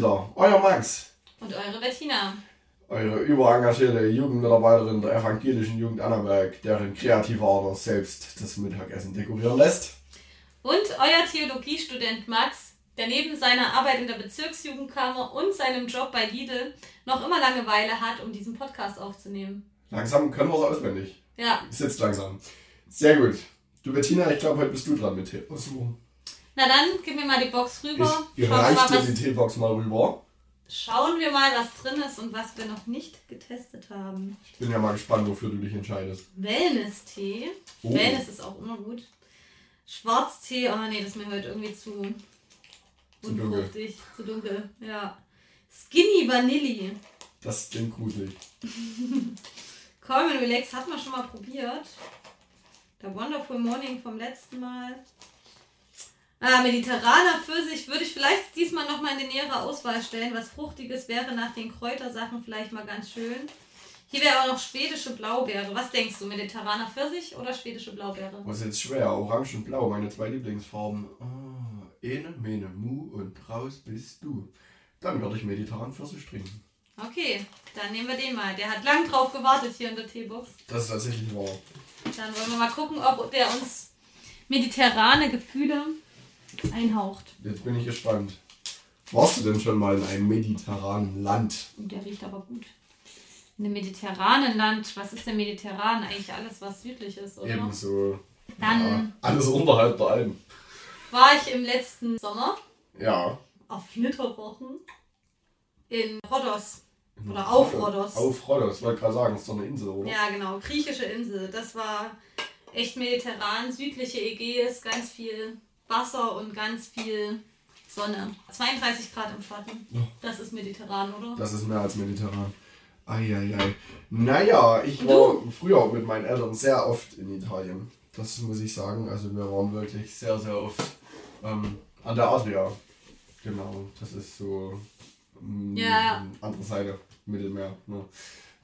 wieder, euer Max. Und eure Bettina. Eure überengagierte Jugendmitarbeiterin der evangelischen Jugend Annaberg, deren kreativer Ader selbst das Mittagessen dekorieren lässt. Und euer Theologiestudent Max, der neben seiner Arbeit in der Bezirksjugendkammer und seinem Job bei Lidl noch immer Langeweile hat, um diesen Podcast aufzunehmen. Langsam können wir es auswendig. Ja. Sitzt langsam. Sehr gut. Du Bettina, ich glaube, heute bist du dran mit aussuchen. Na dann, gib mir mal die Box rüber. Ich Schauen wir, reiche mal, dir die was, Teebox mal rüber. schauen wir mal, was drin ist und was wir noch nicht getestet haben. Ich bin ja mal gespannt, wofür du dich entscheidest. Wellness-Tee. Oh. Wellness ist auch immer gut. Schwarztee, oh nee, das ist mir heute irgendwie zu Zu dunkel. unfruchtig, zu dunkel. Ja. Skinny Vanilli. Das klingt gruselig. Calm and Relax hat man schon mal probiert. Der Wonderful Morning vom letzten Mal. Ah, mediterraner Pfirsich würde ich vielleicht diesmal nochmal in die nähere Auswahl stellen. Was Fruchtiges wäre nach den Kräutersachen vielleicht mal ganz schön. Hier wäre auch noch schwedische Blaubeere. Was denkst du, mediterraner Pfirsich oder schwedische Blaubeere? Was ist jetzt schwer? Orange und Blau, meine zwei Lieblingsfarben. Ah, Ene, Mene, Mu und raus bist du. Dann würde ich mediterran Pfirsich trinken. Okay, dann nehmen wir den mal. Der hat lang drauf gewartet hier in der Teebox. Das ist tatsächlich wahr. Dann wollen wir mal gucken, ob der uns mediterrane Gefühle einhaucht. Jetzt bin ich gespannt. Warst du denn schon mal in einem mediterranen Land? Der riecht aber gut. In einem mediterranen Land, was ist denn mediterran? Eigentlich alles, was südlich ist, oder? Ebenso. Dann Ja, alles unterhalb der Alpen. war ich im letzten Sommer Ja. auf Flitterwochen in Rhodos. Oder auf Rhodos. Auf Rhodos, wollte gerade sagen, ist doch eine Insel, oder? Ja, genau, griechische Insel. Das war echt mediterran, südliche Ägäis, ganz viel Wasser und ganz viel Sonne. 32 Grad im Schatten. Das ist mediterran, oder? Das ist mehr als mediterran. Eieiei. Naja, ich war früher mit meinen Eltern sehr oft in Italien. Das muss ich sagen. Also wir waren wirklich sehr, sehr oft ähm, an der Adria. Genau, das ist so mm, Ja. andere Seite, Mittelmeer. Ne?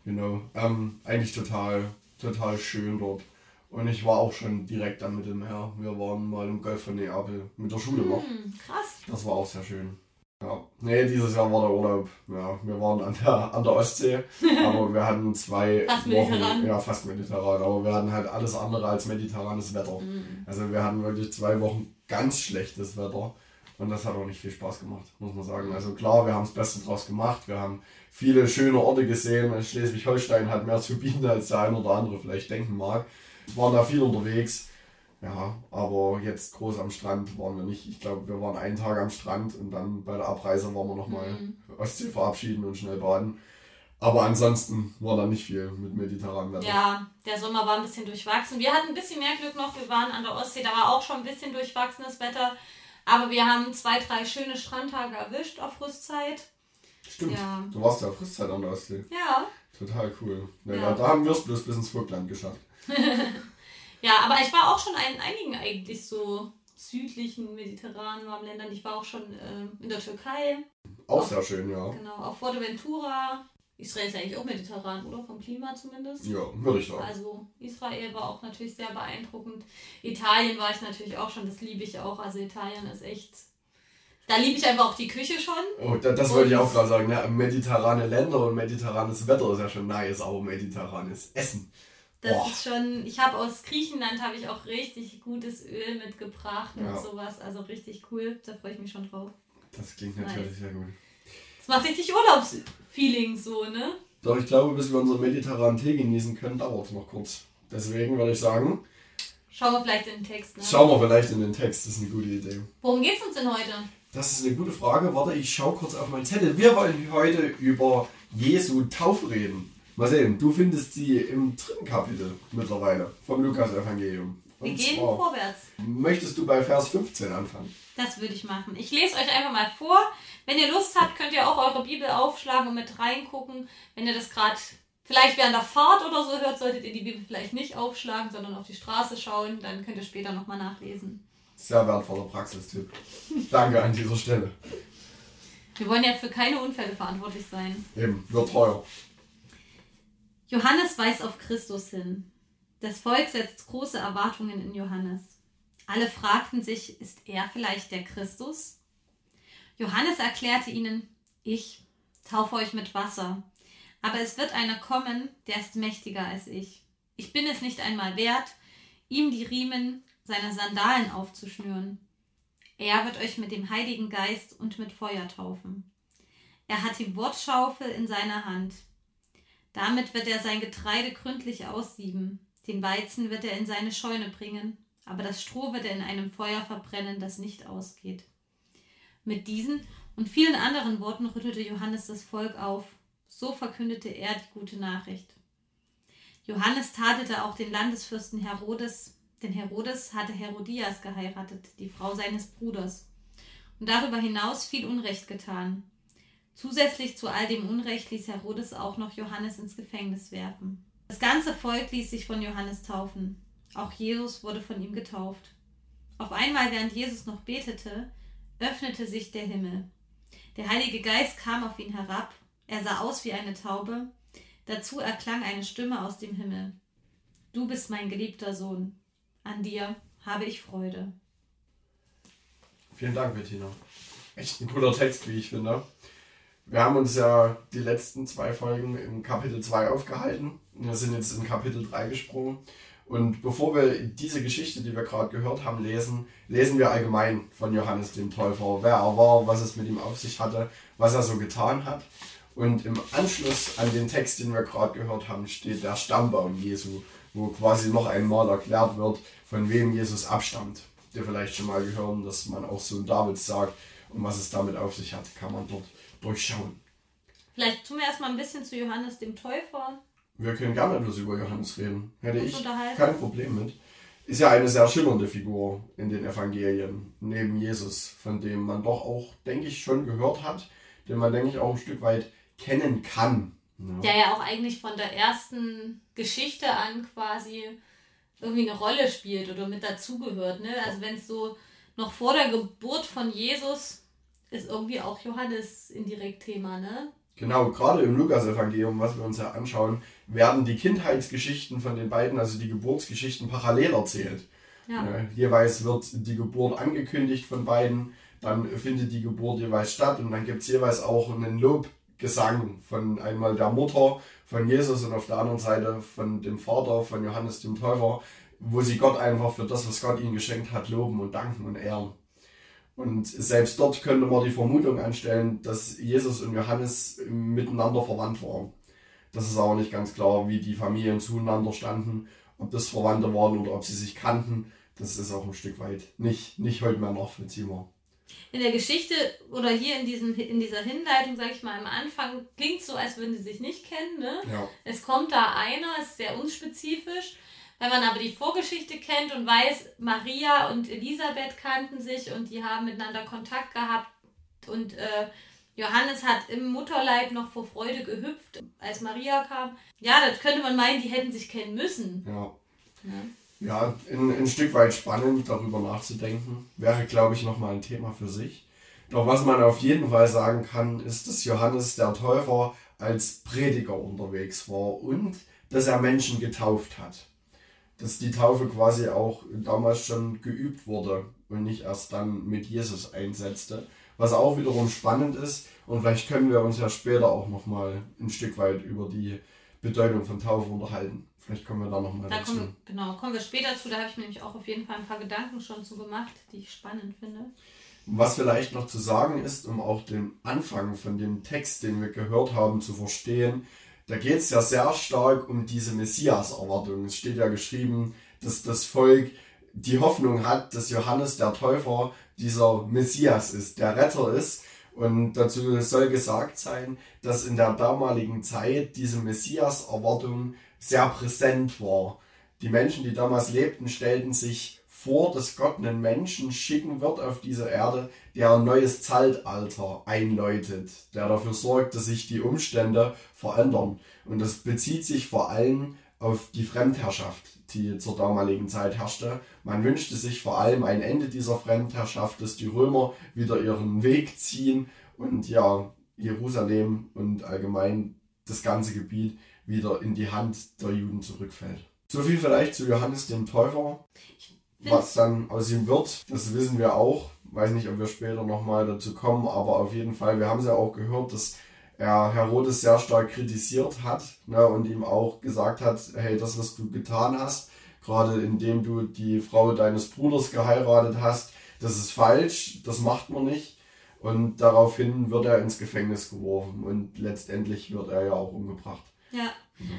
Genau. Ähm, eigentlich total, total schön dort. Und ich war auch schon direkt am Mittelmeer. Wir waren mal im Golf von Neapel mit der Schule noch. Hm, krass. Das war auch sehr schön. Ja. Nee, dieses Jahr war der Urlaub. Ja, wir waren an der, an der Ostsee, aber wir hatten zwei Fast Wochen. mediterran. Ja, fast mediterran. Aber wir hatten halt alles andere als mediterranes Wetter. Hm. Also wir hatten wirklich zwei Wochen ganz schlechtes Wetter. Und das hat auch nicht viel Spaß gemacht, muss man sagen. Also klar, wir haben das Beste draus gemacht. Wir haben viele schöne Orte gesehen. Schleswig-Holstein hat mehr zu bieten, als der ein oder andere vielleicht denken mag. Waren da viel unterwegs. Ja, aber jetzt groß am Strand waren wir nicht. Ich glaube, wir waren einen Tag am Strand und dann bei der Abreise waren wir nochmal Mhm. Ostsee verabschieden und schnell baden. Aber ansonsten war da nicht viel mit mediterranem Wetter. Ja, der Sommer war ein bisschen durchwachsen. Wir hatten ein bisschen mehr Glück noch. Wir waren an der Ostsee, da war auch schon ein bisschen durchwachsenes Wetter. Aber wir haben zwei, drei schöne Strandtage erwischt auf Rüstzeit. Stimmt. Ja. Du warst ja Frisszeit an der Ostsee. Ja. Total cool. Ja, Ja. Da haben wir es bloß bis ins Vogtland geschafft. Ja, aber ich war auch schon in einigen eigentlich so südlichen, mediterranen warmen Ländern. Ich war auch schon ähm, in der Türkei, Auch sehr schön, ja. genau, auf Fuerteventura. Israel ist eigentlich auch mediterran, oder? Vom Klima zumindest. Ja, würde ich sagen. Also Israel war auch natürlich sehr beeindruckend. Italien war ich natürlich auch schon, das liebe ich auch. Also Italien ist echt. Da liebe ich einfach auch die Küche schon. Oh, da, das wollte ich auch gerade sagen. Ne? Mediterrane Länder und mediterranes Wetter ist ja schon nice, aber mediterranes Essen. Das Boah. ist schon. Ich habe aus Griechenland habe ich auch richtig gutes Öl mitgebracht Ja. und sowas. Also richtig cool. Da freue ich mich schon drauf. Das klingt Nice. natürlich sehr gut. Das macht richtig Urlaubsfeeling so, ne? Doch ich glaube, bis wir unseren mediterranen Tee genießen können, dauert es noch kurz. Deswegen würde ich sagen, Schauen wir vielleicht in den Text. Ne? schauen wir vielleicht in den Text. Das ist eine gute Idee. Worum geht's uns denn heute? Das ist eine gute Frage. Warte, ich schaue kurz auf meinen Zettel. Wir wollen heute über Jesu Taufe reden. Mal sehen, du findest sie im dritten Kapitel mittlerweile vom Lukas-Evangelium. Wir gehen zwar, vorwärts. möchtest du bei Vers 15 anfangen? Das würde ich machen. Ich lese euch einfach mal vor. Wenn ihr Lust habt, könnt ihr auch eure Bibel aufschlagen und mit reingucken. Wenn ihr das gerade vielleicht während der Fahrt oder so hört, solltet ihr die Bibel vielleicht nicht aufschlagen, sondern auf die Straße schauen. Dann könnt ihr später nochmal nachlesen. Sehr wertvoller Praxistipp. Danke an dieser Stelle. Wir wollen ja für keine Unfälle verantwortlich sein. Eben, wird teuer. Johannes weist auf Christus hin. Das Volk setzt große Erwartungen in Johannes. Alle fragten sich, ist er vielleicht der Christus? Johannes erklärte ihnen, ich taufe euch mit Wasser, aber es wird einer kommen, der ist mächtiger als ich. Ich bin es nicht einmal wert, ihm die Riemen seiner Sandalen aufzuschnüren. Er wird euch mit dem Heiligen Geist und mit Feuer taufen. Er hat die Wortschaufel in seiner Hand. Damit wird er sein Getreide gründlich aussieben. Den Weizen wird er in seine Scheune bringen, aber das Stroh wird er in einem Feuer verbrennen, das nicht ausgeht. Mit diesen und vielen anderen Worten rüttelte Johannes das Volk auf. So verkündete er die gute Nachricht. Johannes tadelte auch den Landesfürsten Herodes, denn Herodes hatte Herodias geheiratet, die Frau seines Bruders, und darüber hinaus viel Unrecht getan. Zusätzlich zu all dem Unrecht ließ Herodes auch noch Johannes ins Gefängnis werfen. Das ganze Volk ließ sich von Johannes taufen. Auch Jesus wurde von ihm getauft. Auf einmal, während Jesus noch betete, öffnete sich der Himmel. Der Heilige Geist kam auf ihn herab. Er sah aus wie eine Taube. Dazu erklang eine Stimme aus dem Himmel. Du bist mein geliebter Sohn. An dir habe ich Freude. Vielen Dank, Bettina. Echt ein cooler Text, wie ich finde. Wir haben uns ja die letzten zwei Folgen im Kapitel 2 aufgehalten. Wir sind jetzt in Kapitel 3 gesprungen. Und bevor wir diese Geschichte, die wir gerade gehört haben, lesen, lesen wir allgemein von Johannes dem Täufer, wer er war, was es mit ihm auf sich hatte, was er so getan hat. Und im Anschluss an den Text, den wir gerade gehört haben, steht der Stammbaum Jesu, wo quasi noch einmal erklärt wird, von wem Jesus abstammt. Der vielleicht schon mal gehört, dass man auch so Davids sagt und was es damit auf sich hat, kann man dort durchschauen. Vielleicht tun wir erstmal ein bisschen zu Johannes dem Täufer. Wir können gerne etwas über Johannes reden. Hätte ich kein Problem mit. Ist ja eine sehr schillernde Figur in den Evangelien, neben Jesus, von dem man doch auch, denke ich, schon gehört hat, den man, denke ich, auch ein Stück weit kennen kann. Ja. Der ja auch eigentlich von der ersten Geschichte an quasi irgendwie eine Rolle spielt oder mit dazugehört. Ne? Also wenn es so noch vor der Geburt von Jesus ist irgendwie auch Johannes indirekt Thema, ne? Genau, gerade im Lukas-Evangelium, was wir uns ja anschauen, werden die Kindheitsgeschichten von den beiden, also die Geburtsgeschichten, parallel erzählt. Ja. Äh, jeweils wird die Geburt angekündigt von beiden, dann findet die Geburt jeweils statt und dann gibt es jeweils auch einen Lobgesang von einmal der Mutter von Jesus und auf der anderen Seite von dem Vater von Johannes dem Täufer, wo sie Gott einfach für das, was Gott ihnen geschenkt hat, loben und danken und ehren. Und selbst dort könnte man die Vermutung anstellen, dass Jesus und Johannes miteinander verwandt waren. Das ist aber nicht ganz klar, wie die Familien zueinander standen, ob das Verwandte waren oder ob sie sich kannten. Das ist auch ein Stück weit nicht, nicht heute mehr nachvollziehbar. In der Geschichte oder hier in, diesem, in dieser Hinleitung, sage ich mal, am Anfang klingt es so, als würden sie sich nicht kennen. Ne? Ja. Es kommt da einer, ist sehr unspezifisch. Wenn man aber die Vorgeschichte kennt und weiß, Maria und Elisabeth kannten sich und die haben miteinander Kontakt gehabt und äh, Johannes hat im Mutterleib noch vor Freude gehüpft, als Maria kam. Ja, das könnte man meinen, die hätten sich kennen müssen. Ja. Ja, ja ein, ein Stück weit spannend, darüber nachzudenken. Wäre, glaube ich, nochmal ein Thema für sich. Doch was man auf jeden Fall sagen kann, ist, dass Johannes der Täufer als Prediger unterwegs war und dass er Menschen getauft hat dass die Taufe quasi auch damals schon geübt wurde und nicht erst dann mit Jesus einsetzte. Was auch wiederum spannend ist und vielleicht können wir uns ja später auch nochmal ein Stück weit über die Bedeutung von Taufe unterhalten. Vielleicht kommen wir da nochmal da dazu. Kommen, genau, kommen wir später zu. Da habe ich nämlich auch auf jeden Fall ein paar Gedanken schon zu gemacht, die ich spannend finde. Was vielleicht noch zu sagen ist, um auch den Anfang von dem Text, den wir gehört haben, zu verstehen, da geht es ja sehr stark um diese Messias-Erwartung. Es steht ja geschrieben, dass das Volk die Hoffnung hat, dass Johannes der Täufer dieser Messias ist, der Retter ist. Und dazu soll gesagt sein, dass in der damaligen Zeit diese Messias-Erwartung sehr präsent war. Die Menschen, die damals lebten, stellten sich vor, dass Gott einen Menschen schicken wird auf diese Erde, der ein neues Zeitalter einläutet, der dafür sorgt, dass sich die Umstände verändern. Und das bezieht sich vor allem auf die Fremdherrschaft, die zur damaligen Zeit herrschte. Man wünschte sich vor allem ein Ende dieser Fremdherrschaft, dass die Römer wieder ihren Weg ziehen und ja, Jerusalem und allgemein das ganze Gebiet wieder in die Hand der Juden zurückfällt. So viel vielleicht zu Johannes dem Täufer. Was dann aus ihm wird, das wissen wir auch. Weiß nicht, ob wir später nochmal dazu kommen, aber auf jeden Fall, wir haben es ja auch gehört, dass er Herodes sehr stark kritisiert hat ne, und ihm auch gesagt hat, hey, das, was du getan hast, gerade indem du die Frau deines Bruders geheiratet hast, das ist falsch, das macht man nicht. Und daraufhin wird er ins Gefängnis geworfen und letztendlich wird er ja auch umgebracht. Ja,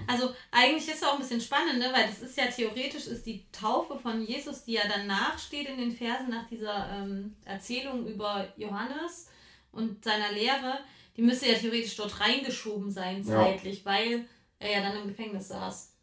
also eigentlich ist es auch ein bisschen spannend, ne? weil das ist ja theoretisch ist die Taufe von Jesus, die ja danach steht in den Versen nach dieser ähm, Erzählung über Johannes und seiner Lehre, die müsste ja theoretisch dort reingeschoben sein zeitlich, ja. weil er ja dann im Gefängnis saß.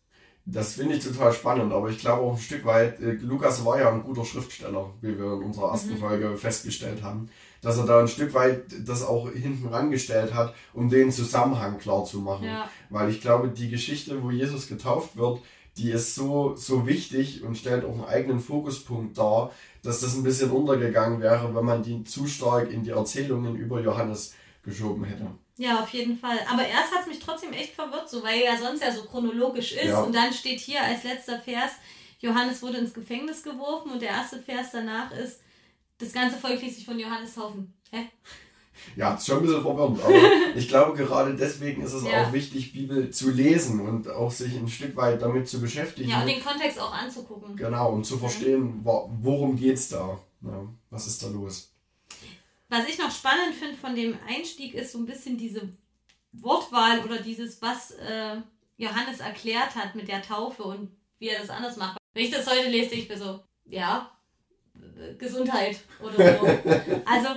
Das finde ich total spannend, aber ich glaube auch ein Stück weit, äh, Lukas war ja ein guter Schriftsteller, wie wir in unserer ersten mhm. Folge festgestellt haben, dass er da ein Stück weit das auch hinten rangestellt hat, um den Zusammenhang klar zu machen. Ja. Weil ich glaube, die Geschichte, wo Jesus getauft wird, die ist so, so wichtig und stellt auch einen eigenen Fokuspunkt dar, dass das ein bisschen untergegangen wäre, wenn man die zu stark in die Erzählungen über Johannes geschoben hätte. Ja, auf jeden Fall. Aber erst hat es mich trotzdem echt verwirrt, so weil er sonst ja so chronologisch ist. Ja. Und dann steht hier als letzter Vers, Johannes wurde ins Gefängnis geworfen und der erste Vers danach ist, das ganze Volk ließ sich von Johannes taufen. Hä? Ja, ist schon ein bisschen verwirrend, aber ich glaube, gerade deswegen ist es ja. auch wichtig, Bibel zu lesen und auch sich ein Stück weit damit zu beschäftigen. Ja, und den Kontext auch anzugucken. Genau, um zu verstehen, worum geht es da? Ja, was ist da los? Was ich noch spannend finde von dem Einstieg ist so ein bisschen diese Wortwahl oder dieses, was äh, Johannes erklärt hat mit der Taufe und wie er das anders macht. Wenn ich das heute lese, ich bin so, ja, Gesundheit oder so. also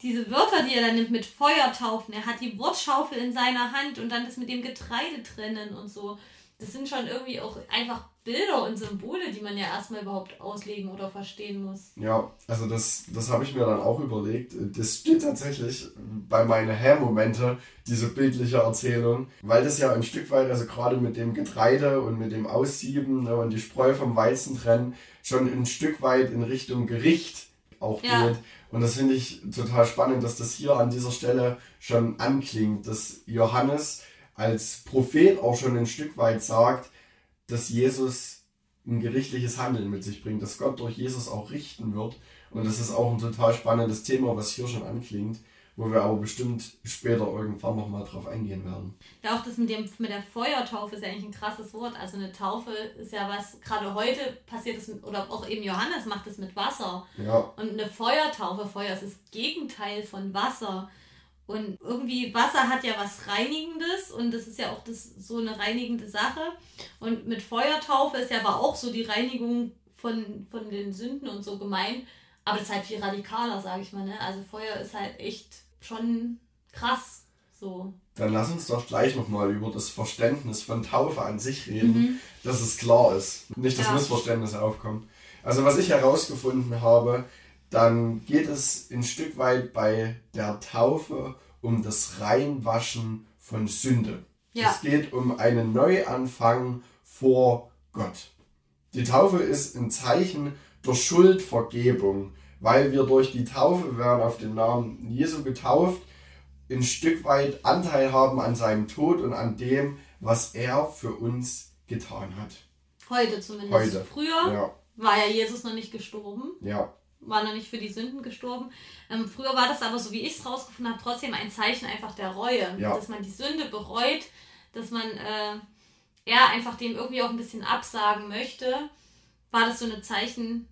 diese Wörter, die er dann nimmt mit Feuer taufen, er hat die Wortschaufel in seiner Hand und dann das mit dem Getreide trennen und so. Das sind schon irgendwie auch einfach Bilder und Symbole, die man ja erstmal überhaupt auslegen oder verstehen muss. Ja, also das, das habe ich mir dann auch überlegt. Das steht tatsächlich bei meinen Hä-Momente, diese bildliche Erzählung, weil das ja ein Stück weit, also gerade mit dem Getreide und mit dem Aussieben ne, und die Spreu vom Weizen trennen, schon ein Stück weit in Richtung Gericht auch ja. geht. Und das finde ich total spannend, dass das hier an dieser Stelle schon anklingt, dass Johannes als Prophet auch schon ein Stück weit sagt, dass Jesus ein gerichtliches Handeln mit sich bringt, dass Gott durch Jesus auch richten wird. Und das ist auch ein total spannendes Thema, was hier schon anklingt, wo wir aber bestimmt später irgendwann nochmal drauf eingehen werden. Ja, auch das mit, dem, mit der Feuertaufe ist ja eigentlich ein krasses Wort. Also eine Taufe ist ja was, gerade heute passiert es, oder auch eben Johannes macht es mit Wasser. Ja. Und eine Feuertaufe, Feuer ist das Gegenteil von Wasser. Und irgendwie Wasser hat ja was Reinigendes und das ist ja auch das, so eine reinigende Sache. Und mit Feuertaufe ist ja aber auch so die Reinigung von, von den Sünden und so gemeint. Aber das ist halt viel radikaler, sage ich mal. Ne? Also Feuer ist halt echt schon krass. So. Dann lass uns doch gleich nochmal über das Verständnis von Taufe an sich reden, mhm. dass es klar ist. Nicht, dass ja. Missverständnisse aufkommen. Also was ich herausgefunden habe, dann geht es ein Stück weit bei der Taufe um das Reinwaschen von Sünde. Ja. Es geht um einen Neuanfang vor Gott. Die Taufe ist ein Zeichen der Schuldvergebung, weil wir durch die Taufe werden auf den Namen Jesu getauft, ein Stück weit Anteil haben an seinem Tod und an dem, was er für uns getan hat. Heute zumindest. Heute. Früher ja. war ja Jesus noch nicht gestorben. Ja war noch nicht für die Sünden gestorben. Ähm, früher war das aber, so wie ich es rausgefunden habe, trotzdem ein Zeichen einfach der Reue. Ja. Dass man die Sünde bereut, dass man äh, ja einfach dem irgendwie auch ein bisschen absagen möchte. War das so ein Zeichen,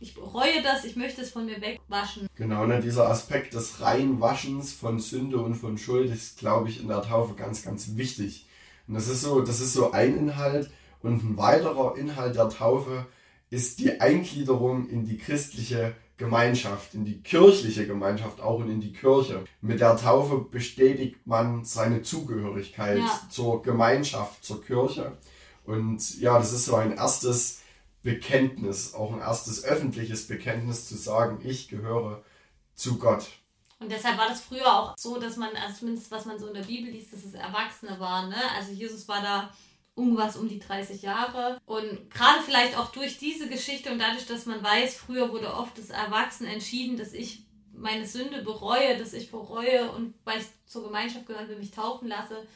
ich bereue das, ich möchte es von mir wegwaschen. Genau, ne, dieser Aspekt des Reinwaschens von Sünde und von Schuld ist, glaube ich, in der Taufe ganz, ganz wichtig. Und das ist so, das ist so ein Inhalt und ein weiterer Inhalt der Taufe ist die Eingliederung in die christliche Gemeinschaft, in die kirchliche Gemeinschaft auch und in die Kirche. Mit der Taufe bestätigt man seine Zugehörigkeit ja. zur Gemeinschaft, zur Kirche. Und ja, das ist so ein erstes Bekenntnis, auch ein erstes öffentliches Bekenntnis zu sagen, ich gehöre zu Gott. Und deshalb war das früher auch so, dass man, also zumindest was man so in der Bibel liest, dass es Erwachsene waren. Ne? Also Jesus war da irgendwas um die 30 Jahre. Und gerade vielleicht auch durch diese Geschichte und dadurch, dass man weiß, früher wurde oft das Erwachsen entschieden, dass ich meine Sünde bereue, dass ich bereue und weil ich zur Gemeinschaft gehören will, mich taufen lasse.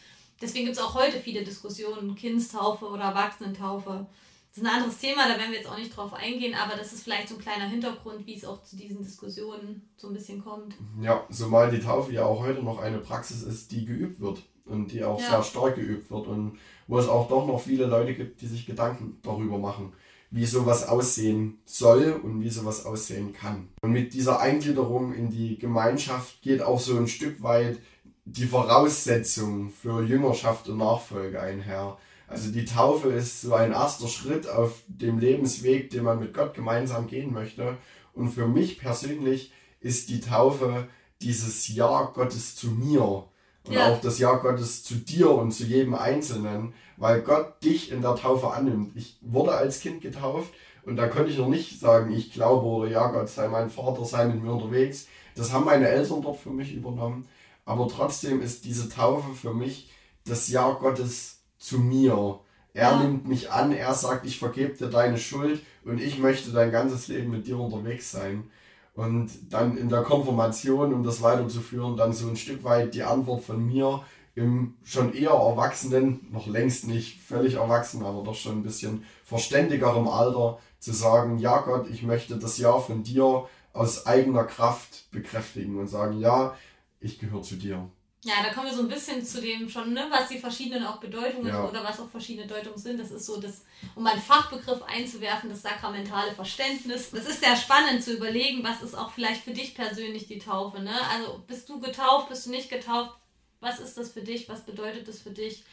Deswegen gibt es auch heute viele Diskussionen, Kindstaufe oder Erwachsenentaufe. Das ist ein anderes Thema, da werden wir jetzt auch nicht drauf eingehen, aber das ist vielleicht so ein kleiner Hintergrund, wie es auch zu diesen Diskussionen so ein bisschen kommt. Ja, zumal die Taufe ja auch heute noch eine Praxis ist, die geübt wird und die auch ja. sehr stark geübt wird und wo es auch doch noch viele Leute gibt, die sich Gedanken darüber machen, wie sowas aussehen soll und wie sowas aussehen kann. Und mit dieser Eingliederung in die Gemeinschaft geht auch so ein Stück weit die Voraussetzung für Jüngerschaft und Nachfolge einher. Also die Taufe ist so ein erster Schritt auf dem Lebensweg, den man mit Gott gemeinsam gehen möchte. Und für mich persönlich ist die Taufe dieses Ja Gottes zu mir und ja. auch das Ja Gottes zu dir und zu jedem Einzelnen, weil Gott dich in der Taufe annimmt. Ich wurde als Kind getauft und da konnte ich noch nicht sagen, ich glaube oder ja Gott sei mein Vater, sei mit mir unterwegs. Das haben meine Eltern dort für mich übernommen. Aber trotzdem ist diese Taufe für mich das Ja Gottes zu mir. Er ja. nimmt mich an, er sagt, ich vergebe dir deine Schuld und ich möchte dein ganzes Leben mit dir unterwegs sein. Und dann in der Konfirmation, um das weiterzuführen, dann so ein Stück weit die Antwort von mir im schon eher erwachsenen, noch längst nicht völlig erwachsen, aber doch schon ein bisschen verständigerem Alter, zu sagen, ja Gott, ich möchte das Ja von dir aus eigener Kraft bekräftigen und sagen, ja, ich gehöre zu dir. Ja, da kommen wir so ein bisschen zu dem schon, ne, was die verschiedenen auch Bedeutungen ja. oder was auch verschiedene Deutungen sind. Das ist so das, um einen Fachbegriff einzuwerfen, das sakramentale Verständnis. Das ist sehr spannend zu überlegen, was ist auch vielleicht für dich persönlich die Taufe. Ne? Also bist du getauft, bist du nicht getauft? Was ist das für dich? Was bedeutet das für dich?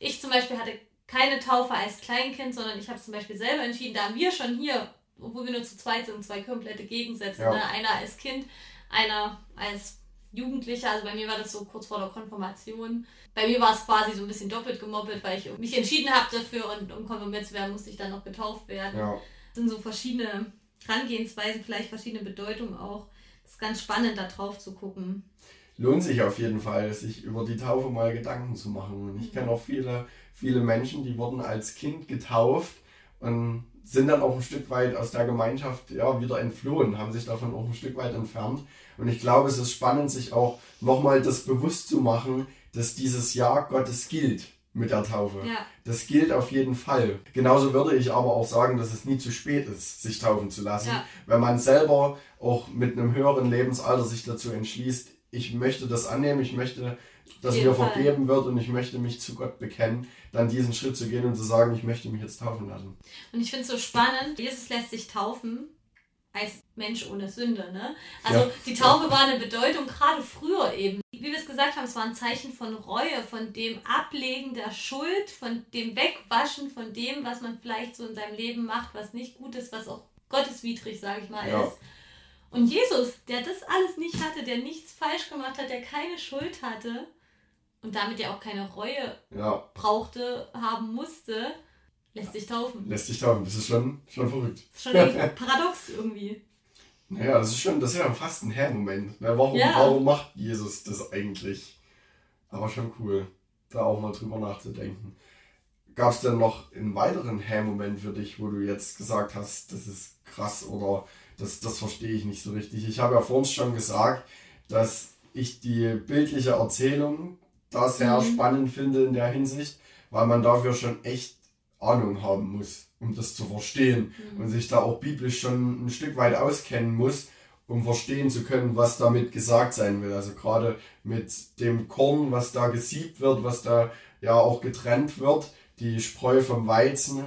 Ich zum Beispiel hatte keine Taufe als Kleinkind, sondern ich habe zum Beispiel selber entschieden, da haben wir schon hier, obwohl wir nur zu zweit sind, zwei komplette Gegensätze. Ja. Ne? Einer als Kind, einer als Jugendlicher, also bei mir war das so kurz vor der Konfirmation. Bei mir war es quasi so ein bisschen doppelt gemoppelt, weil ich mich entschieden habe dafür und um konfirmiert zu werden, musste ich dann noch getauft werden. Ja. Das sind so verschiedene Herangehensweisen, vielleicht verschiedene Bedeutungen auch. Das ist ganz spannend, da drauf zu gucken. Lohnt sich auf jeden Fall, sich über die Taufe mal Gedanken zu machen. Und ich kenne auch viele, viele Menschen, die wurden als Kind getauft und sind dann auch ein Stück weit aus der Gemeinschaft ja, wieder entflohen, haben sich davon auch ein Stück weit entfernt. Und ich glaube, es ist spannend, sich auch nochmal das bewusst zu machen, dass dieses Jahr Gottes gilt mit der Taufe. Ja. Das gilt auf jeden Fall. Genauso würde ich aber auch sagen, dass es nie zu spät ist, sich taufen zu lassen. Ja. Wenn man selber auch mit einem höheren Lebensalter sich dazu entschließt, ich möchte das annehmen, ich möchte, dass mir Fall. vergeben wird und ich möchte mich zu Gott bekennen, dann diesen Schritt zu gehen und zu sagen, ich möchte mich jetzt taufen lassen. Und ich finde es so spannend, Jesus lässt sich taufen als Mensch ohne Sünde. Ne? Also ja. die Taufe war eine Bedeutung, gerade früher eben. Wie wir es gesagt haben, es war ein Zeichen von Reue, von dem Ablegen der Schuld, von dem Wegwaschen von dem, was man vielleicht so in seinem Leben macht, was nicht gut ist, was auch gotteswidrig, sage ich mal, ja. ist. Und Jesus, der das alles nicht hatte, der nichts falsch gemacht hat, der keine Schuld hatte und damit ja auch keine Reue ja. brauchte, haben musste, Lässt sich taufen. Lässt sich taufen, das ist schon, schon verrückt. Das ist schon paradox irgendwie. Naja, das ist schon, das ist ja fast ein Herr-Moment. Warum, ja. warum macht Jesus das eigentlich? Aber schon cool, da auch mal drüber nachzudenken. Gab es denn noch einen weiteren Herr-Moment für dich, wo du jetzt gesagt hast, das ist krass oder das, das verstehe ich nicht so richtig? Ich habe ja vorhin schon gesagt, dass ich die bildliche Erzählung da sehr mhm. spannend finde in der Hinsicht, weil man dafür schon echt Ahnung haben muss, um das zu verstehen mhm. und sich da auch biblisch schon ein Stück weit auskennen muss, um verstehen zu können, was damit gesagt sein will. Also gerade mit dem Korn, was da gesiebt wird, was da ja auch getrennt wird, die Spreu vom Weizen,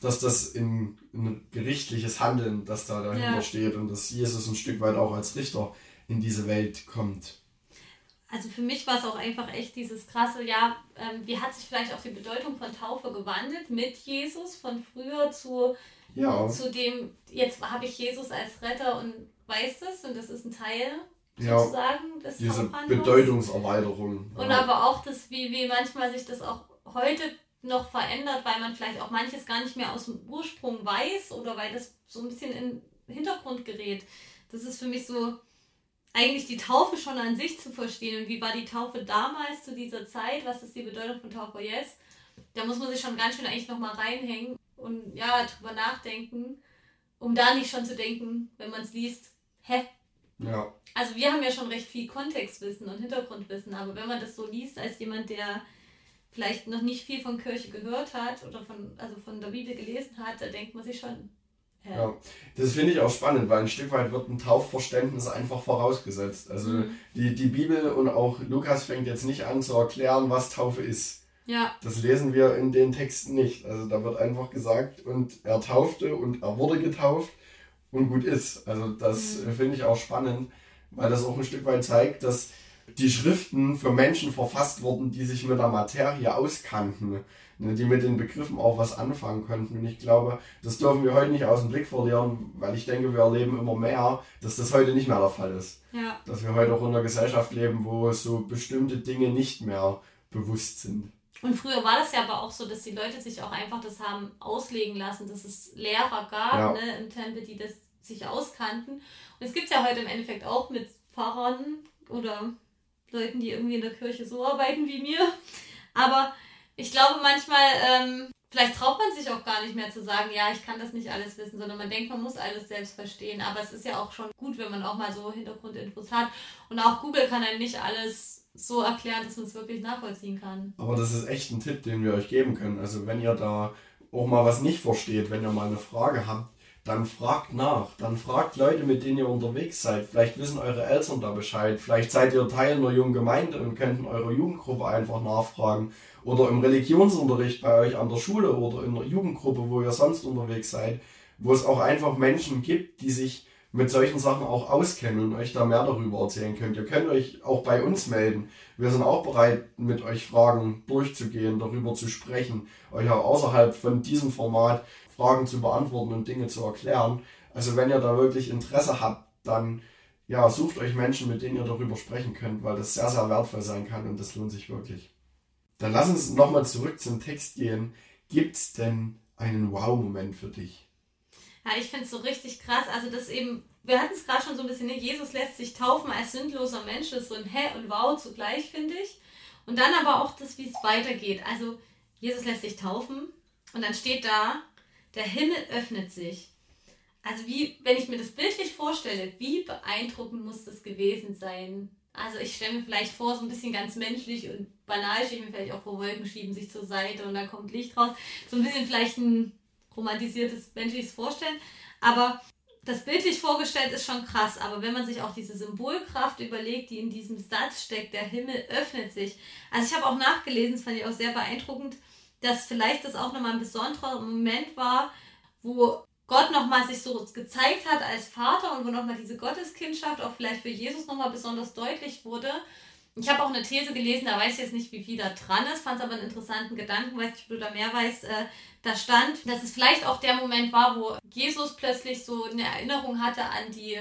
dass das in, ein gerichtliches Handeln, das da dahinter ja. steht und dass Jesus ein Stück weit auch als Richter in diese Welt kommt also für mich war es auch einfach echt dieses krasse, ja, ähm, wie hat sich vielleicht auch die Bedeutung von Taufe gewandelt mit Jesus von früher zu, ja. zu dem, jetzt habe ich Jesus als Retter und weiß das und das ist ein Teil ja. sozusagen des Diese Bedeutungserweiterung. Und ja. aber auch das, wie, wie manchmal sich das auch heute noch verändert, weil man vielleicht auch manches gar nicht mehr aus dem Ursprung weiß oder weil das so ein bisschen in den Hintergrund gerät. Das ist für mich so, eigentlich die Taufe schon an sich zu verstehen und wie war die Taufe damals zu dieser Zeit, was ist die Bedeutung von Taufe jetzt, da muss man sich schon ganz schön eigentlich nochmal reinhängen und ja, drüber nachdenken, um da nicht schon zu denken, wenn man es liest, hä? Ja. Also wir haben ja schon recht viel Kontextwissen und Hintergrundwissen, aber wenn man das so liest als jemand, der vielleicht noch nicht viel von Kirche gehört hat oder von, also von der Bibel gelesen hat, da denkt man sich schon, ja. das finde ich auch spannend, weil ein Stück weit wird ein Taufverständnis einfach vorausgesetzt. Also mhm. die, die Bibel und auch Lukas fängt jetzt nicht an zu erklären, was Taufe ist. Ja. Das lesen wir in den Texten nicht. Also da wird einfach gesagt, und er taufte und er wurde getauft und gut ist. Also das mhm. finde ich auch spannend, weil das auch ein Stück weit zeigt, dass die Schriften für Menschen verfasst wurden, die sich mit der Materie auskannten, die mit den Begriffen auch was anfangen konnten. Und ich glaube, das dürfen wir heute nicht aus dem Blick verlieren, weil ich denke, wir erleben immer mehr, dass das heute nicht mehr der Fall ist. Ja. Dass wir heute auch in einer Gesellschaft leben, wo so bestimmte Dinge nicht mehr bewusst sind. Und früher war das ja aber auch so, dass die Leute sich auch einfach das haben auslegen lassen, dass es Lehrer gab ja. ne, im Tempel, die das sich auskannten. Und es gibt es ja heute im Endeffekt auch mit Pfarrern oder Leuten, die irgendwie in der Kirche so arbeiten wie mir. Aber ich glaube manchmal, ähm, vielleicht traut man sich auch gar nicht mehr zu sagen, ja, ich kann das nicht alles wissen, sondern man denkt, man muss alles selbst verstehen. Aber es ist ja auch schon gut, wenn man auch mal so Hintergrundinfos hat. Und auch Google kann einem nicht alles so erklären, dass man es wirklich nachvollziehen kann. Aber das ist echt ein Tipp, den wir euch geben können. Also wenn ihr da auch mal was nicht versteht, wenn ihr mal eine Frage habt, dann fragt nach. Dann fragt Leute, mit denen ihr unterwegs seid. Vielleicht wissen eure Eltern da Bescheid. Vielleicht seid ihr Teil einer jungen Gemeinde und könnt in eurer Jugendgruppe einfach nachfragen. Oder im Religionsunterricht bei euch an der Schule oder in der Jugendgruppe, wo ihr sonst unterwegs seid. Wo es auch einfach Menschen gibt, die sich mit solchen Sachen auch auskennen und euch da mehr darüber erzählen könnt. Ihr könnt euch auch bei uns melden. Wir sind auch bereit, mit euch Fragen durchzugehen, darüber zu sprechen, euch auch außerhalb von diesem Format Fragen zu beantworten und Dinge zu erklären. Also wenn ihr da wirklich Interesse habt, dann ja, sucht euch Menschen, mit denen ihr darüber sprechen könnt, weil das sehr, sehr wertvoll sein kann und das lohnt sich wirklich. Dann lass uns nochmal zurück zum Text gehen. Gibt es denn einen Wow-Moment für dich? Ja, ich finde es so richtig krass. Also das eben, wir hatten es gerade schon so ein bisschen, ne? Jesus lässt sich taufen als sündloser Mensch. Das ist so ein Hä und Wow zugleich, finde ich. Und dann aber auch das, wie es weitergeht. Also Jesus lässt sich taufen und dann steht da, der Himmel öffnet sich. Also wie, wenn ich mir das bildlich vorstelle, wie beeindruckend muss das gewesen sein? Also ich stelle mir vielleicht vor, so ein bisschen ganz menschlich und banal, stelle ich mir vielleicht auch vor, Wolken schieben sich zur Seite und dann kommt Licht raus. So ein bisschen vielleicht ein romantisiertes menschliches Vorstellen. Aber das bildlich vorgestellt ist schon krass, aber wenn man sich auch diese Symbolkraft überlegt, die in diesem Satz steckt, der Himmel öffnet sich. Also ich habe auch nachgelesen, das fand ich auch sehr beeindruckend, dass vielleicht das auch nochmal ein besonderer Moment war, wo Gott nochmal sich so gezeigt hat als Vater und wo nochmal diese Gotteskindschaft auch vielleicht für Jesus nochmal besonders deutlich wurde. Ich habe auch eine These gelesen, da weiß ich jetzt nicht, wie viel da dran ist, fand es aber einen interessanten Gedanken, weiß nicht, ob du da mehr weißt. Äh, da stand, dass es vielleicht auch der Moment war, wo Jesus plötzlich so eine Erinnerung hatte an die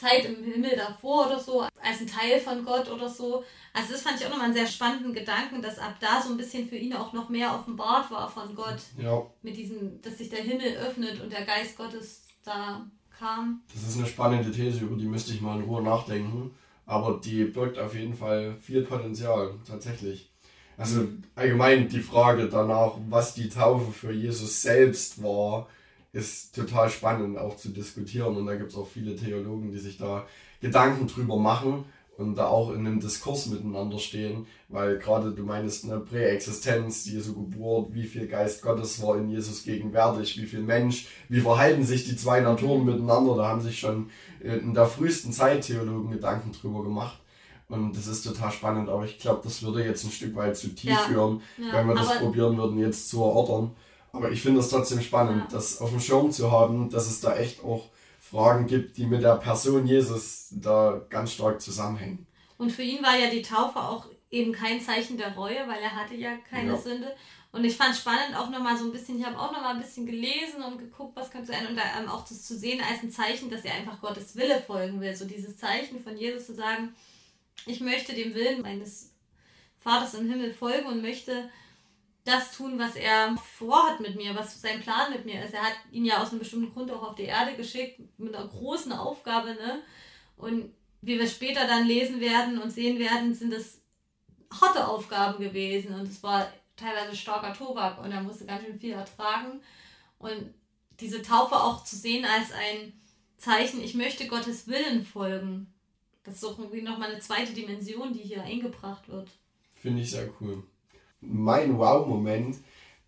Zeit im Himmel davor oder so, als ein Teil von Gott oder so. Also das fand ich auch nochmal einen sehr spannenden Gedanken, dass ab da so ein bisschen für ihn auch noch mehr offenbart war von Gott. Ja. Mit diesem, dass sich der Himmel öffnet und der Geist Gottes da kam. Das ist eine spannende These, über die müsste ich mal in Ruhe nachdenken. Aber die birgt auf jeden Fall viel Potenzial, tatsächlich. Also allgemein die Frage danach, was die Taufe für Jesus selbst war, ist total spannend auch zu diskutieren und da gibt es auch viele Theologen, die sich da Gedanken drüber machen und da auch in einem Diskurs miteinander stehen, weil gerade du meinst eine Präexistenz, Jesu Geburt, wie viel Geist Gottes war in Jesus gegenwärtig, wie viel Mensch, wie verhalten sich die zwei Naturen miteinander, da haben sich schon in der frühesten Zeit Theologen Gedanken drüber gemacht. Und das ist total spannend, aber ich glaube, das würde jetzt ein Stück weit zu tief ja, führen, ja, wenn wir das probieren würden, jetzt zu erörtern. Aber ich finde es trotzdem spannend, ja. das auf dem Schirm zu haben, dass es da echt auch Fragen gibt, die mit der Person Jesus da ganz stark zusammenhängen. Und für ihn war ja die Taufe auch eben kein Zeichen der Reue, weil er hatte ja keine ja. Sünde. Und ich fand es spannend auch nochmal so ein bisschen, ich habe auch nochmal ein bisschen gelesen und geguckt, was könnte sein und da ähm, auch das zu sehen als ein Zeichen, dass er einfach Gottes Wille folgen will. So dieses Zeichen von Jesus zu sagen, ich möchte dem Willen meines Vaters im Himmel folgen und möchte das tun, was er vorhat mit mir, was sein Plan mit mir ist. Er hat ihn ja aus einem bestimmten Grund auch auf die Erde geschickt, mit einer großen Aufgabe, ne? Und wie wir später dann lesen werden und sehen werden, sind es harte Aufgaben gewesen und es war teilweise starker Tobak und er musste ganz schön viel ertragen. Und diese Taufe auch zu sehen als ein Zeichen, ich möchte Gottes Willen folgen. Das ist auch irgendwie nochmal eine zweite Dimension, die hier eingebracht wird. Finde ich sehr cool. Mein Wow-Moment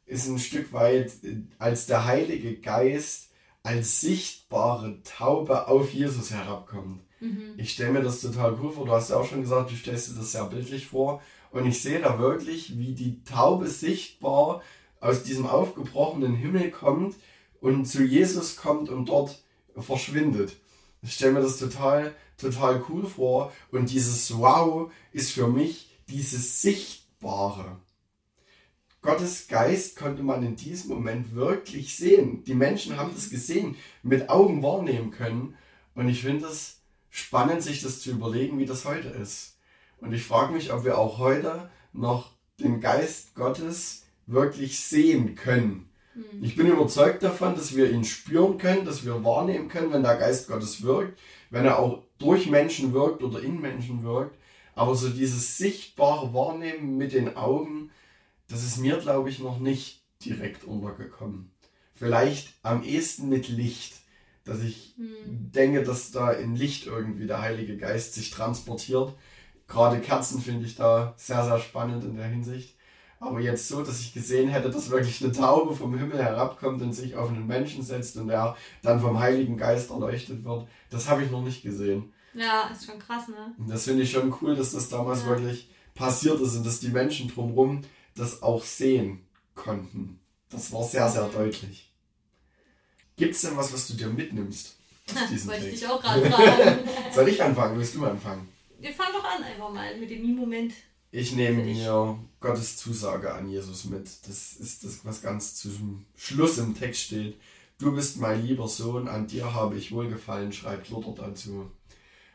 ist ein Stück weit, als der Heilige Geist als sichtbare Taube auf Jesus herabkommt. Mhm. Ich stelle mir das total cool vor. Du hast ja auch schon gesagt, du stellst dir das sehr bildlich vor. Und ich sehe da wirklich, wie die Taube sichtbar aus diesem aufgebrochenen Himmel kommt und zu Jesus kommt und dort verschwindet. Ich stelle mir das total, total cool vor. Und dieses Wow ist für mich dieses Sichtbare. Gottes Geist konnte man in diesem Moment wirklich sehen. Die Menschen haben das gesehen, mit Augen wahrnehmen können. Und ich finde es spannend, sich das zu überlegen, wie das heute ist. Und ich frage mich, ob wir auch heute noch den Geist Gottes wirklich sehen können. Mhm. Ich bin überzeugt davon, dass wir ihn spüren können, dass wir wahrnehmen können, wenn der Geist Gottes wirkt, wenn er auch durch Menschen wirkt oder in Menschen wirkt. Aber so dieses sichtbare Wahrnehmen mit den Augen, das ist mir, glaube ich, noch nicht direkt untergekommen. Vielleicht am ehesten mit Licht, dass ich mhm. denke, dass da in Licht irgendwie der Heilige Geist sich transportiert. Gerade Kerzen finde ich da sehr, sehr spannend in der Hinsicht. Aber jetzt so, dass ich gesehen hätte, dass wirklich eine Taube vom Himmel herabkommt und sich auf einen Menschen setzt und der dann vom Heiligen Geist erleuchtet wird, das habe ich noch nicht gesehen. Ja, ist schon krass, ne? Und das finde ich schon cool, dass das damals ja. wirklich passiert ist und dass die Menschen drumherum das auch sehen konnten. Das war sehr, sehr deutlich. Gibt es denn was, was du dir mitnimmst? Wollte ich dich auch gerade fragen. Soll ich anfangen? Willst du anfangen? Wir fangen doch an einfach mal mit dem Mi-Moment. Ich nehme mir Gottes Zusage an Jesus mit. Das ist das, was ganz zum Schluss im Text steht. Du bist mein lieber Sohn, an dir habe ich wohlgefallen, schreibt Luther dazu.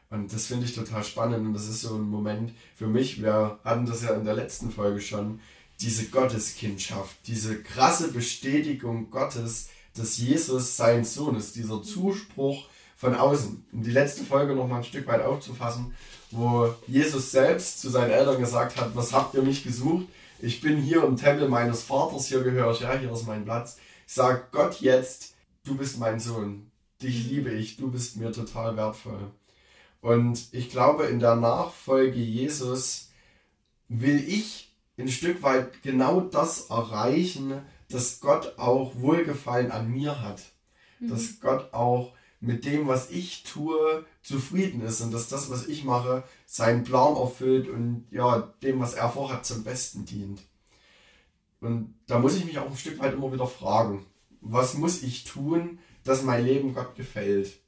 Und das finde ich total spannend und das ist so ein Moment für mich, wir hatten das ja in der letzten Folge schon, diese Gotteskindschaft, diese krasse Bestätigung Gottes, dass Jesus sein Sohn ist, dieser Zuspruch von außen. Um die letzte Folge noch mal ein Stück weit aufzufassen, wo Jesus selbst zu seinen Eltern gesagt hat, was habt ihr mich gesucht? Ich bin hier im Tempel meines Vaters, hier gehöre ich, ja, hier ist mein Platz. Ich sage Gott jetzt, du bist mein Sohn, dich liebe ich, du bist mir total wertvoll. Und ich glaube, in der Nachfolge Jesus will ich ein Stück weit genau das erreichen, dass Gott auch Wohlgefallen an mir hat. Mhm. Dass Gott auch mit dem, was ich tue, zufrieden ist und dass das, was ich mache, seinen Plan erfüllt und ja, dem, was er vorhat, zum Besten dient. Und da muss ich mich auch ein Stück weit immer wieder fragen, was muss ich tun, dass mein Leben Gott gefällt?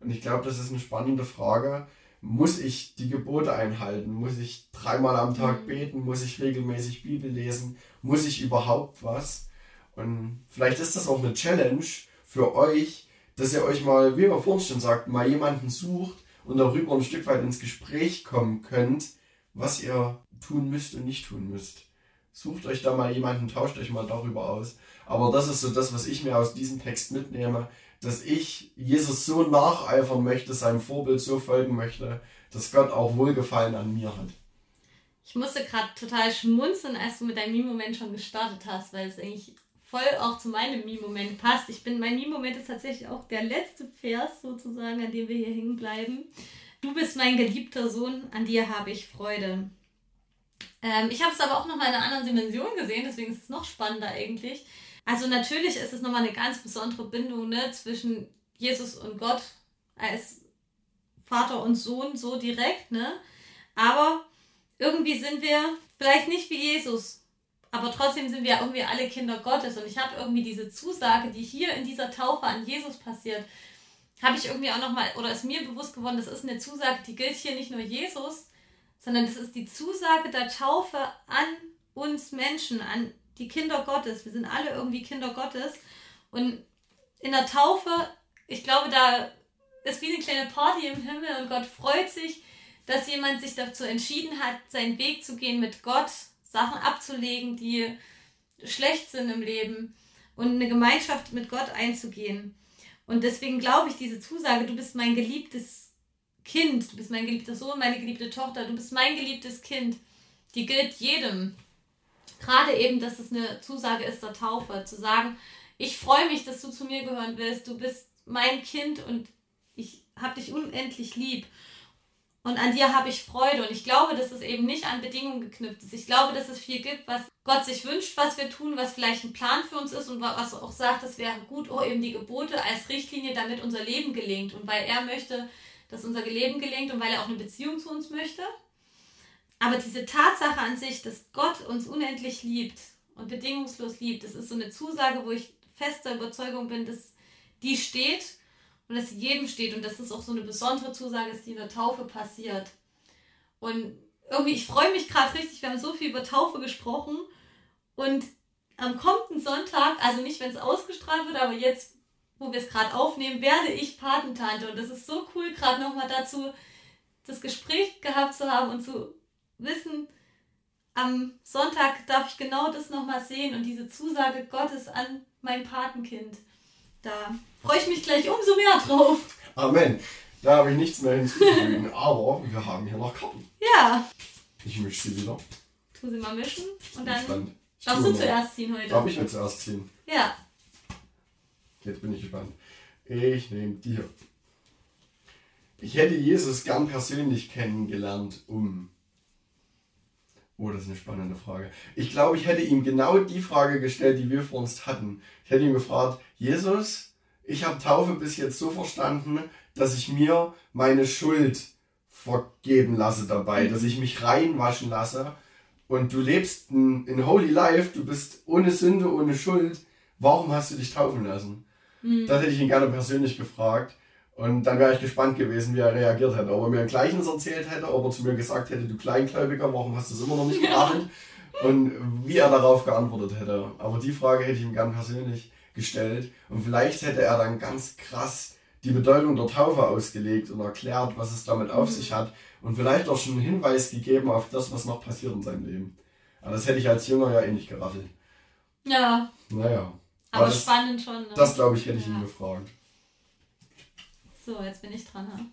Und ich glaube, das ist eine spannende Frage. Muss ich die Gebote einhalten? Muss ich dreimal am Tag mhm. beten? Muss ich regelmäßig Bibel lesen? Muss ich überhaupt was? Und vielleicht ist das auch eine Challenge für euch, dass ihr euch mal, wie wir vorhin schon sagten, mal jemanden sucht und darüber ein Stück weit ins Gespräch kommen könnt, was ihr tun müsst und nicht tun müsst. Sucht euch da mal jemanden, tauscht euch mal darüber aus. Aber das ist so das, was ich mir aus diesem Text mitnehme, dass ich Jesus so nacheifern möchte, seinem Vorbild so folgen möchte, dass Gott auch Wohlgefallen an mir hat. Ich musste gerade total schmunzeln, als du mit deinem Mi-Moment schon gestartet hast, weil es eigentlich voll auch zu meinem Mi-Moment passt. Ich bin, mein Mi-Moment ist tatsächlich auch der letzte Vers sozusagen, an dem wir hier hängen bleiben. Du bist mein geliebter Sohn, an dir habe ich Freude. Ähm, ich habe es aber auch nochmal in einer anderen Dimension gesehen, deswegen ist es noch spannender eigentlich. Also natürlich ist es nochmal eine ganz besondere Bindung ne, zwischen Jesus und Gott als Vater und Sohn so direkt, ne? Aber irgendwie sind wir vielleicht nicht wie Jesus, aber trotzdem sind wir irgendwie alle Kinder Gottes und ich habe irgendwie diese Zusage, die hier in dieser Taufe an Jesus passiert, habe ich irgendwie auch nochmal, oder ist mir bewusst geworden, das ist eine Zusage, die gilt hier nicht nur Jesus, sondern das ist die Zusage der Taufe an uns Menschen, an die Kinder Gottes. Wir sind alle irgendwie Kinder Gottes und in der Taufe, ich glaube, da ist wie eine kleine Party im Himmel und Gott freut sich, dass jemand sich dazu entschieden hat, seinen Weg zu gehen mit Gott Sachen abzulegen, die schlecht sind im Leben und eine Gemeinschaft mit Gott einzugehen. Und deswegen glaube ich, diese Zusage, du bist mein geliebtes Kind, du bist mein geliebter Sohn, meine geliebte Tochter, du bist mein geliebtes Kind, die gilt jedem. Gerade eben, dass es eine Zusage ist der Taufe, zu sagen, ich freue mich, dass du zu mir gehören willst, du bist mein Kind und ich habe dich unendlich lieb. und an dir habe ich Freude. Und ich glaube, dass es eben nicht an Bedingungen geknüpft ist. Ich glaube, dass es viel gibt, was Gott sich wünscht, was wir tun, was vielleicht ein Plan für uns ist und was auch sagt, es wäre gut, oh, eben die Gebote als Richtlinie, damit unser Leben gelingt. Und weil er möchte, dass unser Leben gelingt und weil er auch eine Beziehung zu uns möchte. Aber diese Tatsache an sich, dass Gott uns unendlich liebt und bedingungslos liebt, das ist so eine Zusage, wo ich fester Überzeugung bin, dass die steht und dass sie jedem steht. Und dass das auch so eine besondere Zusage ist, die in der Taufe passiert. Und irgendwie, ich freue mich gerade richtig, wir haben so viel über Taufe gesprochen. Und am kommenden Sonntag, also nicht, wenn es ausgestrahlt wird, aber jetzt, wo wir es gerade aufnehmen, werde ich Patentante. Und das ist so cool, gerade nochmal dazu das Gespräch gehabt zu haben und zu wissen, am Sonntag darf ich genau das nochmal sehen und diese Zusage Gottes an mein Patenkind. Da freue ich mich gleich umso mehr drauf. Amen. Da habe ich nichts mehr hinzuzufügen, aber wir haben hier noch Karten. Ja. Ich mische sie wieder. Tu sie mal mischen und dann. Ich darfst du zuerst ziehen heute. Darf ich jetzt zuerst ziehen? Ja. Jetzt bin ich gespannt. Ich nehme die hier. Ich hätte Jesus gern persönlich kennengelernt, um. Oh, das ist eine spannende Frage. Ich glaube, ich hätte ihm genau die Frage gestellt, die wir vor uns hatten. Ich hätte ihn gefragt, Jesus, ich habe Taufe bis jetzt so verstanden, dass ich mir meine Schuld vergeben lasse dabei, dass ich mich reinwaschen lasse. Und du lebst ein, ein Holy Life, du bist ohne Sünde, ohne Schuld. Warum hast du dich taufen lassen? Das hätte ich ihn gerne persönlich gefragt. Und dann wäre ich gespannt gewesen, wie er reagiert hätte. Ob er mir ein Gleichnis erzählt hätte, ob er zu mir gesagt hätte, du Kleingläubiger, warum hast du es immer noch nicht geachtet? Und wie er darauf geantwortet hätte. Aber die Frage hätte ich ihm gern persönlich gestellt. Und vielleicht hätte er dann ganz krass die Bedeutung der Taufe ausgelegt und erklärt, was es damit auf sich hat. Und vielleicht auch schon einen Hinweis gegeben auf das, was noch passiert in seinem Leben. Aber das hätte ich als Jünger ja eh nicht geraffelt. Ja, Naja. aber das, spannend schon. Ne? das glaube ich, hätte ich Ja. ihn gefragt. So, jetzt bin ich dran. Ne?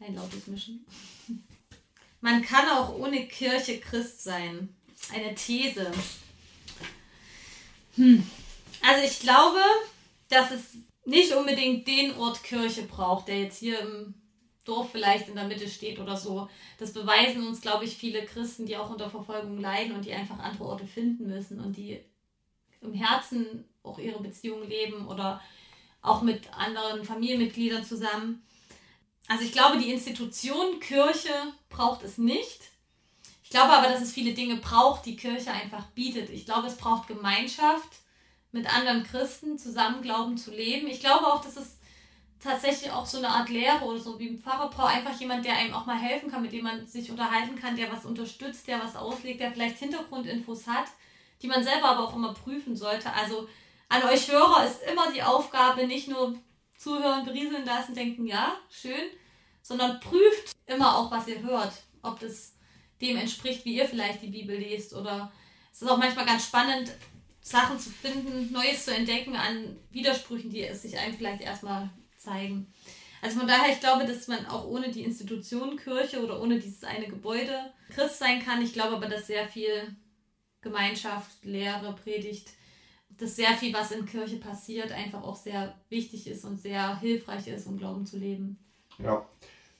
Ein lautes Mischen. Man kann auch ohne Kirche Christ sein. Eine These. Hm. Also ich glaube, dass es nicht unbedingt den Ort Kirche braucht, der jetzt hier im Dorf vielleicht in der Mitte steht oder so. Das beweisen uns, glaube ich, viele Christen, die auch unter Verfolgung leiden und die einfach andere Orte finden müssen und die im Herzen auch ihre Beziehung leben oder auch mit anderen Familienmitgliedern zusammen. Also ich glaube, die Institution Kirche braucht es nicht. Ich glaube aber, dass es viele Dinge braucht, die Kirche einfach bietet. Ich glaube, es braucht Gemeinschaft mit anderen Christen, zusammen Glauben zu leben. Ich glaube auch, dass es tatsächlich auch so eine Art Lehre oder so wie ein Pfarrer braucht, einfach jemand, der einem auch mal helfen kann, mit dem man sich unterhalten kann, der was unterstützt, der was auslegt, der vielleicht Hintergrundinfos hat, die man selber aber auch immer prüfen sollte. Also an euch Hörer ist immer die Aufgabe, nicht nur zuhören, berieseln lassen, denken, ja, schön, sondern prüft immer auch, was ihr hört, ob das dem entspricht, wie ihr vielleicht die Bibel lest oder es ist auch manchmal ganz spannend, Sachen zu finden, Neues zu entdecken an Widersprüchen, die es sich einem vielleicht erstmal zeigen. Also von daher, ich glaube, dass man auch ohne die Institution Kirche oder ohne dieses eine Gebäude Christ sein kann. Ich glaube aber, dass sehr viel Gemeinschaft, Lehre, Predigt, dass sehr viel, was in Kirche passiert, einfach auch sehr wichtig ist und sehr hilfreich ist, um Glauben zu leben. Ja,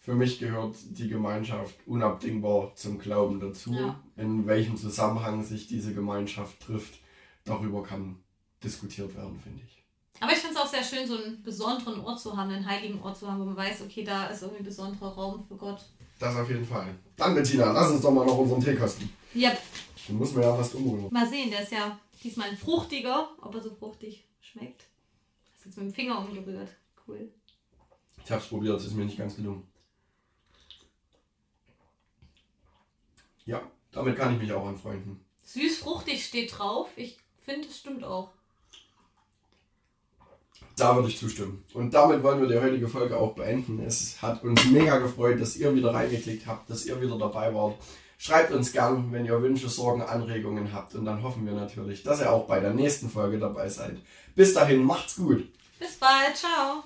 für mich gehört die Gemeinschaft unabdingbar zum Glauben dazu. Ja. In welchem Zusammenhang sich diese Gemeinschaft trifft, darüber kann diskutiert werden, finde ich. Aber ich finde es auch sehr schön, so einen besonderen Ort zu haben, einen heiligen Ort zu haben, wo man weiß, okay, da ist irgendwie ein besonderer Raum für Gott. Das auf jeden Fall. Dann, Bettina, lass uns doch mal noch unseren Tee kosten. Ja, Den muss man ja fast umrühren. mal sehen, der ist ja diesmal ein fruchtiger, ob er so fruchtig schmeckt. Hast jetzt mit dem Finger umgerührt. Cool. Ich habe es probiert, es ist mir nicht ganz gelungen. Ja, damit kann ich mich auch anfreunden. Süß-fruchtig steht drauf. Ich finde, es stimmt auch. Da würde ich zustimmen. Und damit wollen wir die heutige Folge auch beenden. Es hat uns mega gefreut, dass ihr wieder reingeklickt habt, dass ihr wieder dabei wart. Schreibt uns gern, wenn ihr Wünsche, Sorgen, Anregungen habt. Und dann hoffen wir natürlich, dass ihr auch bei der nächsten Folge dabei seid. Bis dahin, macht's gut. Bis bald. Ciao.